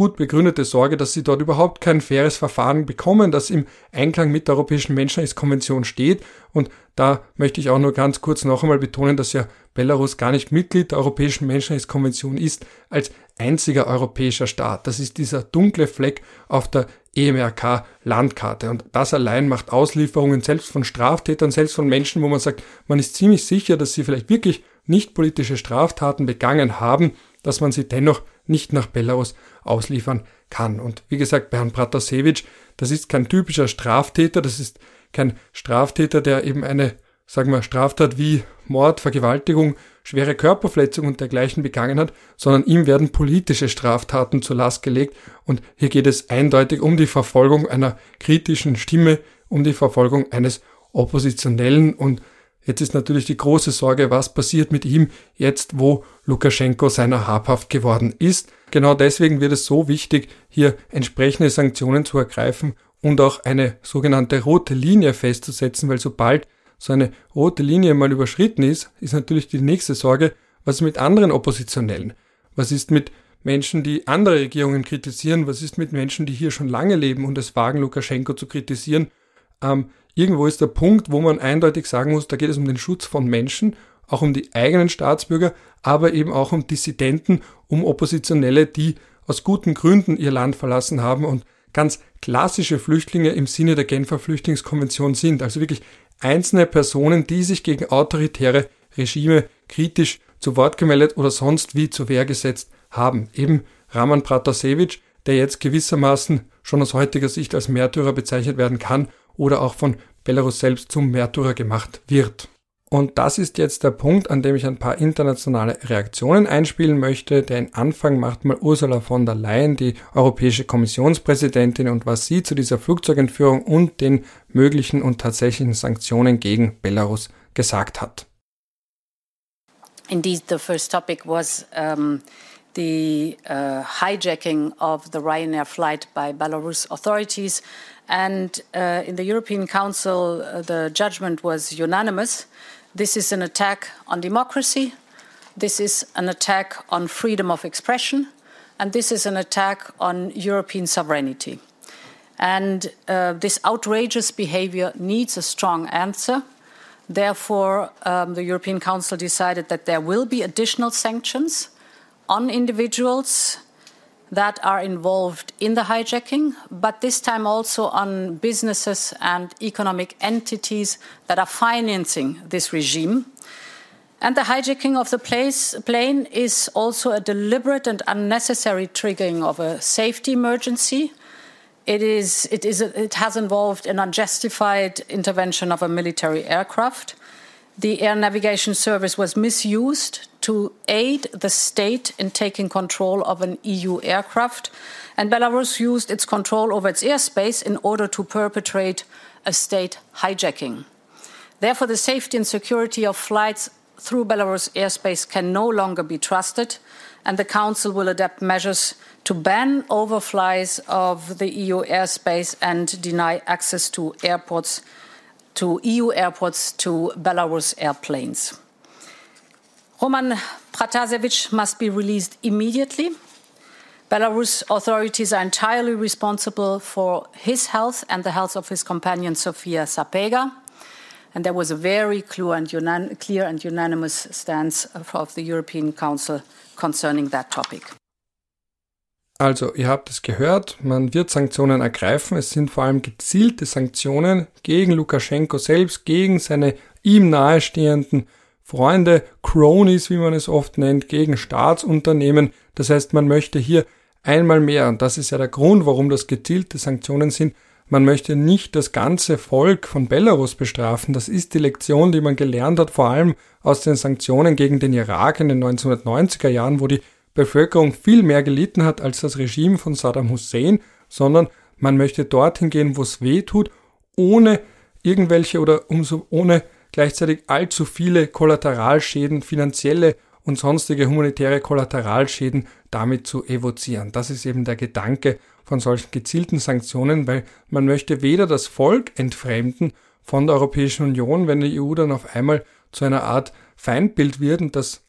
gut begründete Sorge, dass sie dort überhaupt kein faires Verfahren bekommen, das im Einklang mit der Europäischen Menschenrechtskonvention steht. Und da möchte ich auch nur ganz kurz noch einmal betonen, dass ja Belarus gar nicht Mitglied der Europäischen Menschenrechtskonvention ist, als einziger europäischer Staat. Das ist dieser dunkle Fleck auf der EMRK-Landkarte. Und das allein macht Auslieferungen selbst von Straftätern, selbst von Menschen, wo man sagt, man ist ziemlich sicher, dass sie vielleicht wirklich nicht politische Straftaten begangen haben, dass man sie dennoch nicht nach Belarus ausliefern kann. Und wie gesagt, bei Herrn Pratasevich, das ist kein typischer Straftäter, das ist kein Straftäter, der eben eine, sagen wir, Straftat wie Mord, Vergewaltigung, schwere Körperverletzung und dergleichen begangen hat, sondern ihm werden politische Straftaten zur Last gelegt und hier geht es eindeutig um die Verfolgung einer kritischen Stimme, um die Verfolgung eines Oppositionellen und Jetzt ist natürlich die große Sorge, was passiert mit ihm jetzt, wo Lukaschenko seiner habhaft geworden ist. Genau deswegen wird es so wichtig, hier entsprechende Sanktionen zu ergreifen und auch eine sogenannte rote Linie festzusetzen, weil sobald so eine rote Linie mal überschritten ist, ist natürlich die nächste Sorge, was ist mit anderen Oppositionellen? Was ist mit Menschen, die andere Regierungen kritisieren? Was ist mit Menschen, die hier schon lange leben und es wagen, Lukaschenko zu kritisieren? Ähm, irgendwo ist der Punkt, wo man eindeutig sagen muss, da geht es um den Schutz von Menschen, auch um die eigenen Staatsbürger, aber eben auch um Dissidenten, um Oppositionelle, die aus guten Gründen ihr Land verlassen haben und ganz klassische Flüchtlinge im Sinne der Genfer Flüchtlingskonvention sind, also wirklich einzelne Personen, die sich gegen autoritäre Regime kritisch zu Wort gemeldet oder sonst wie zur Wehr gesetzt haben. Eben Raman Pratasevich, der jetzt gewissermaßen schon aus heutiger Sicht als Märtyrer bezeichnet werden kann oder auch von Belarus selbst zum Märtyrer gemacht wird. Und das ist jetzt der Punkt, an dem ich ein paar internationale Reaktionen einspielen möchte. Den Anfang macht mal Ursula von der Leyen, die Europäische Kommissionspräsidentin, und was sie zu dieser Flugzeugentführung und den möglichen und tatsächlichen Sanktionen gegen Belarus gesagt hat. Indeed, the first topic was um, the uh, hijacking of the Ryanair flight by Belarus authorities. And uh, in the European Council, uh, the judgment was unanimous. This is an attack on democracy. This is an attack on freedom of expression. And this is an attack on European sovereignty. And uh, this outrageous behavior needs a strong answer. Therefore, um, the European Council decided that there will be additional sanctions on individuals that are involved in the hijacking, but this time also on businesses and economic entities that are financing this regime. And the hijacking of the place, plane is also a deliberate and unnecessary triggering of a safety emergency it, is, it, is, it has involved an unjustified intervention of a military aircraft. The air navigation service was misused to aid the state in taking control of an EU aircraft, and Belarus used its control over its airspace in order to perpetrate a state hijacking. Therefore, the safety and security of flights through Belarus airspace can no longer be trusted, and the Council will adapt measures to ban overflights of the EU airspace and deny access to airports, to EU airports, to Belarus airplanes. Roman Pratasevich must be released immediately. Belarus authorities are entirely responsible for his health and the health of his companion Sofia Sapega. And there was a very clear and, clear and unanimous stance of the European Council concerning that topic. Also, ihr habt es gehört, man wird Sanktionen ergreifen. Es sind vor allem gezielte Sanktionen gegen Lukaschenko selbst, gegen seine ihm nahestehenden Freunde, Cronies, wie man es oft nennt, gegen Staatsunternehmen. Das heißt, man möchte hier einmal mehr, und das ist ja der Grund, warum das gezielte Sanktionen sind, man möchte nicht das ganze Volk von Belarus bestrafen. Das ist die Lektion, die man gelernt hat, vor allem aus den Sanktionen gegen den Irak in den 1990er Jahren, wo die Bevölkerung viel mehr gelitten hat als das Regime von Saddam Hussein, sondern man möchte dorthin gehen, wo es weh tut, ohne irgendwelche oder umso ohne gleichzeitig allzu viele Kollateralschäden, finanzielle und sonstige humanitäre Kollateralschäden damit zu evozieren. Das ist eben der Gedanke von solchen gezielten Sanktionen, weil man möchte weder das Volk entfremden von der Europäischen Union, wenn die EU dann auf einmal zu einer Art Feindbild wird und das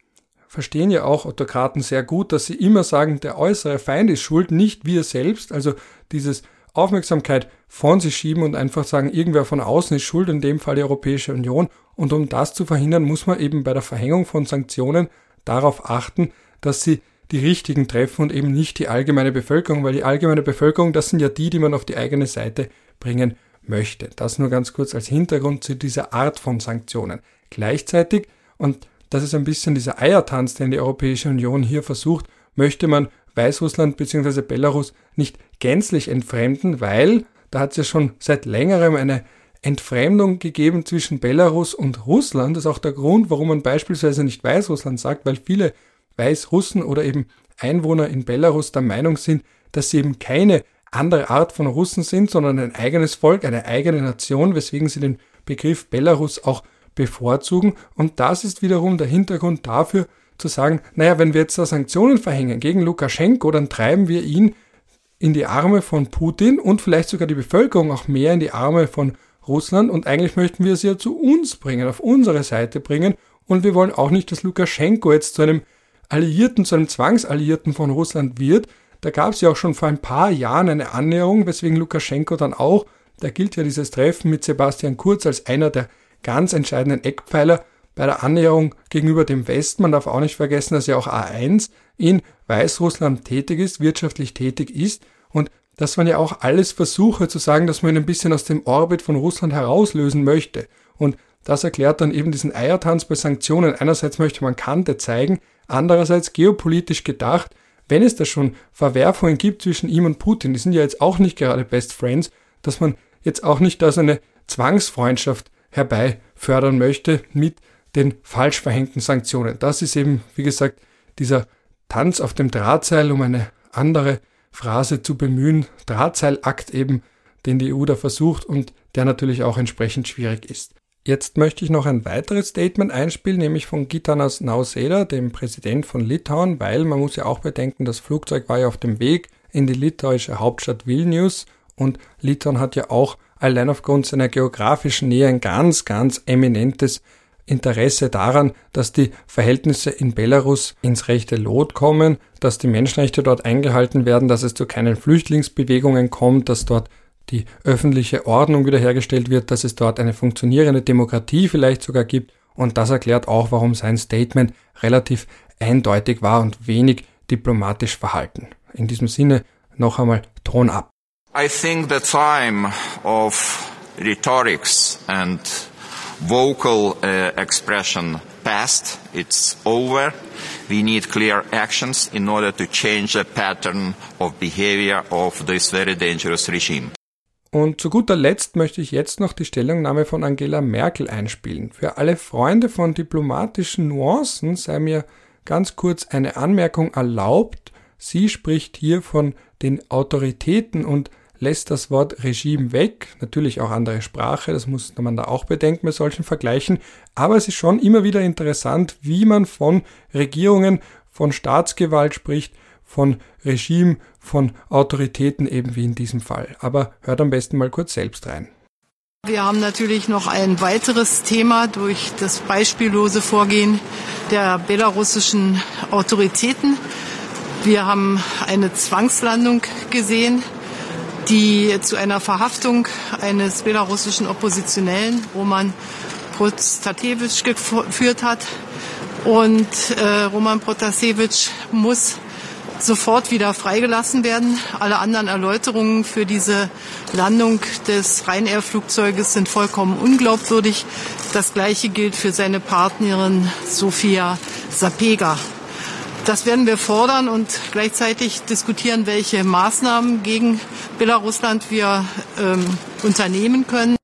verstehen ja auch Autokraten sehr gut, dass sie immer sagen, der äußere Feind ist schuld, nicht wir selbst. Also dieses Aufmerksamkeit von sich schieben und einfach sagen, irgendwer von außen ist schuld, in dem Fall die Europäische Union. Und um das zu verhindern, muss man eben bei der Verhängung von Sanktionen darauf achten, dass sie die richtigen treffen und eben nicht die allgemeine Bevölkerung, weil die allgemeine Bevölkerung, das sind ja die, die man auf die eigene Seite bringen möchte. Das nur ganz kurz als Hintergrund zu dieser Art von Sanktionen. Gleichzeitig, und das ist ein bisschen dieser Eiertanz, den die Europäische Union hier versucht, möchte man Weißrussland bzw. Belarus nicht gänzlich entfremden, weil da hat es ja schon seit längerem eine Entfremdung gegeben zwischen Belarus und Russland. Das ist auch der Grund, warum man beispielsweise nicht Weißrussland sagt, weil viele Weißrussen oder eben Einwohner in Belarus der Meinung sind, dass sie eben keine andere Art von Russen sind, sondern ein eigenes Volk, eine eigene Nation, weswegen sie den Begriff Belarus auch bevorzugen. Und das ist wiederum der Hintergrund dafür, zu sagen, naja, wenn wir jetzt da Sanktionen verhängen gegen Lukaschenko, dann treiben wir ihn in die Arme von Putin und vielleicht sogar die Bevölkerung auch mehr in die Arme von Russland. Und eigentlich möchten wir sie ja zu uns bringen, auf unsere Seite bringen. Und wir wollen auch nicht, dass Lukaschenko jetzt zu einem Alliierten, zu einem Zwangsalliierten von Russland wird. Da gab es ja auch schon vor ein paar Jahren eine Annäherung, weswegen Lukaschenko dann auch, da gilt ja dieses Treffen mit Sebastian Kurz als einer der ganz entscheidenden Eckpfeiler bei der Annäherung gegenüber dem Westen. Man darf auch nicht vergessen, dass ja auch A1 in Weißrussland tätig ist, wirtschaftlich tätig ist. Und das waren ja auch alles Versuche zu sagen, dass man ihn ein bisschen aus dem Orbit von Russland herauslösen möchte. Und das erklärt dann eben diesen Eiertanz bei Sanktionen. Einerseits möchte man Kante zeigen, andererseits geopolitisch gedacht, wenn es da schon Verwerfungen gibt zwischen ihm und Putin, die sind ja jetzt auch nicht gerade Best Friends, dass man jetzt auch nicht da so eine Zwangsfreundschaft herbeifördern möchte mit den falsch verhängten Sanktionen. Das ist eben, wie gesagt, dieser Tanz auf dem Drahtseil, um eine andere Phrase zu bemühen, Drahtseilakt eben, den die EU da versucht und der natürlich auch entsprechend schwierig ist. Jetzt möchte ich noch ein weiteres Statement einspielen, nämlich von Gitanas Nausėda, dem Präsident von Litauen, weil man muss ja auch bedenken, das Flugzeug war ja auf dem Weg in die litauische Hauptstadt Vilnius und Litauen hat ja auch allein aufgrund seiner geografischen Nähe ein ganz, ganz eminentes Interesse daran, dass die Verhältnisse in Belarus ins rechte Lot kommen, dass die Menschenrechte dort eingehalten werden, dass es zu keinen Flüchtlingsbewegungen kommt, dass dort die öffentliche Ordnung wiederhergestellt wird, dass es dort eine funktionierende Demokratie vielleicht sogar gibt. Und das erklärt auch, warum sein Statement relativ eindeutig war und wenig diplomatisch verhalten. In diesem Sinne noch einmal Ton ab. I think the time of rhetorics and vocal uh, expression passed. It's over. We need clear actions in order to change the pattern of behavior of this very dangerous regime. Und zu guter Letzt möchte ich jetzt noch die Stellungnahme von Angela Merkel einspielen. Für alle Freunde von diplomatischen Nuancen sei mir ganz kurz eine Anmerkung erlaubt. Sie spricht hier von den Autoritäten und lässt das Wort Regime weg, natürlich auch andere Sprache, das muss man da auch bedenken bei solchen Vergleichen, aber es ist schon immer wieder interessant, wie man von Regierungen, von Staatsgewalt spricht, von Regime, von Autoritäten eben wie in diesem Fall. Aber hört am besten mal kurz selbst rein. Wir haben natürlich noch ein weiteres Thema durch das beispiellose Vorgehen der belarussischen Autoritäten. Wir haben eine Zwangslandung gesehen die zu einer Verhaftung eines belarussischen Oppositionellen, Roman Protasevich, geführt hat. Und äh, Roman Protasevich muss sofort wieder freigelassen werden. Alle anderen Erläuterungen für diese Landung des Ryanair-Flugzeuges sind vollkommen unglaubwürdig. Das Gleiche gilt für seine Partnerin Sofia Sapega. Das werden wir fordern und gleichzeitig diskutieren, welche Maßnahmen gegen Belarusland wir ähm, unternehmen können.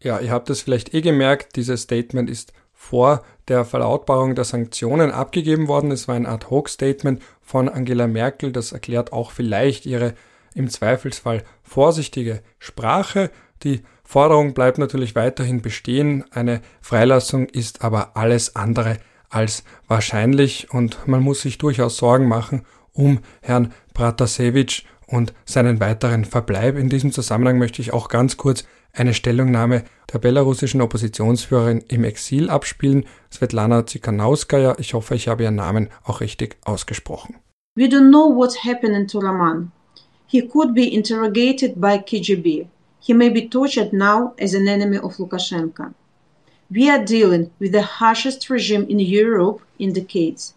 Ja, ihr habt es vielleicht eh gemerkt, dieses Statement ist vor der Verlautbarung der Sanktionen abgegeben worden. Es war ein Ad-Hoc-Statement von Angela Merkel. Das erklärt auch vielleicht ihre im Zweifelsfall vorsichtige Sprache. Die Forderung bleibt natürlich weiterhin bestehen. Eine Freilassung ist aber alles andere als wahrscheinlich und man muss sich durchaus Sorgen machen um Herrn Pratasevich und seinen weiteren Verbleib. In diesem Zusammenhang möchte ich auch ganz kurz eine Stellungnahme der belarussischen Oppositionsführerin im Exil abspielen, Svetlana Tsikhanouskaya. Ich hoffe, ich habe ihren Namen auch richtig ausgesprochen. We don't know what's happening to Roman. He could be interrogated by KGB. He may be tortured now as an enemy of Lukashenko. We are dealing with the harshest regime in Europe in decades.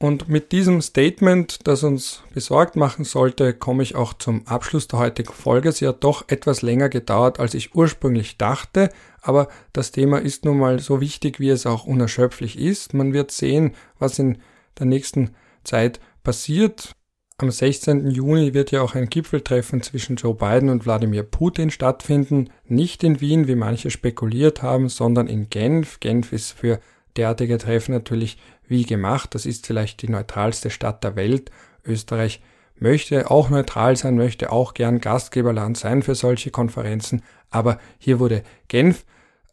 Und mit diesem Statement, das uns besorgt machen sollte, komme ich auch zum Abschluss der heutigen Folge. Sie hat doch etwas länger gedauert, als ich ursprünglich dachte, aber das Thema ist nun mal so wichtig, wie es auch unerschöpflich ist. Man wird sehen, was in der nächsten Zeit passiert. Am 16. Juni wird ja auch ein Gipfeltreffen zwischen Joe Biden und Wladimir Putin stattfinden. Nicht in Wien, wie manche spekuliert haben, sondern in Genf. Genf ist für derartige Treffen natürlich wie gemacht. Das ist vielleicht die neutralste Stadt der Welt. Österreich möchte auch neutral sein, möchte auch gern Gastgeberland sein für solche Konferenzen. Aber hier wurde Genf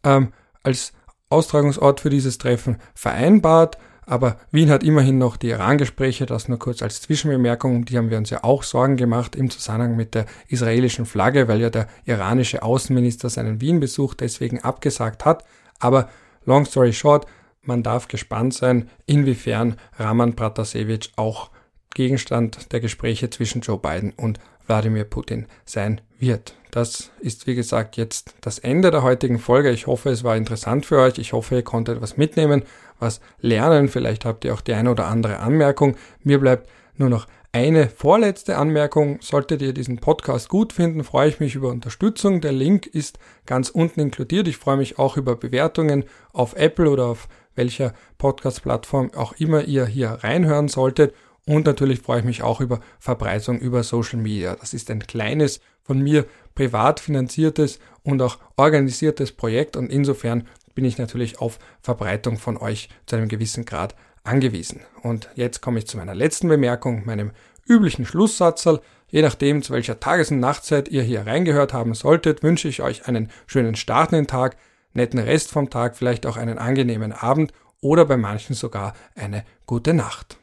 ähm, als Austragungsort für dieses Treffen vereinbart. Aber Wien hat immerhin noch die Iran-Gespräche, das nur kurz als Zwischenbemerkung, die haben wir uns ja auch Sorgen gemacht im Zusammenhang mit der israelischen Flagge, weil ja der iranische Außenminister seinen Wien-Besuch deswegen abgesagt hat. Aber long story short, man darf gespannt sein, inwiefern Raman Pratasevich auch Gegenstand der Gespräche zwischen Joe Biden und Wladimir Putin sein wird. Das ist wie gesagt jetzt das Ende der heutigen Folge. Ich hoffe, es war interessant für euch. Ich hoffe, ihr konntet was mitnehmen, was lernen. Vielleicht habt ihr auch die eine oder andere Anmerkung. Mir bleibt nur noch eine vorletzte Anmerkung. Solltet ihr diesen Podcast gut finden, freue ich mich über Unterstützung. Der Link ist ganz unten inkludiert. Ich freue mich auch über Bewertungen auf Apple oder auf welcher Podcast-Plattform auch immer ihr hier reinhören solltet. Und natürlich freue ich mich auch über Verbreitung über Social Media. Das ist ein kleines, von mir privat finanziertes und auch organisiertes Projekt und insofern bin ich natürlich auf Verbreitung von euch zu einem gewissen Grad angewiesen. Und jetzt komme ich zu meiner letzten Bemerkung, meinem üblichen Schlusssatz. Je nachdem, zu welcher Tages- und Nachtzeit ihr hier reingehört haben solltet, wünsche ich euch einen schönen Start in den Tag, netten Rest vom Tag, vielleicht auch einen angenehmen Abend oder bei manchen sogar eine gute Nacht.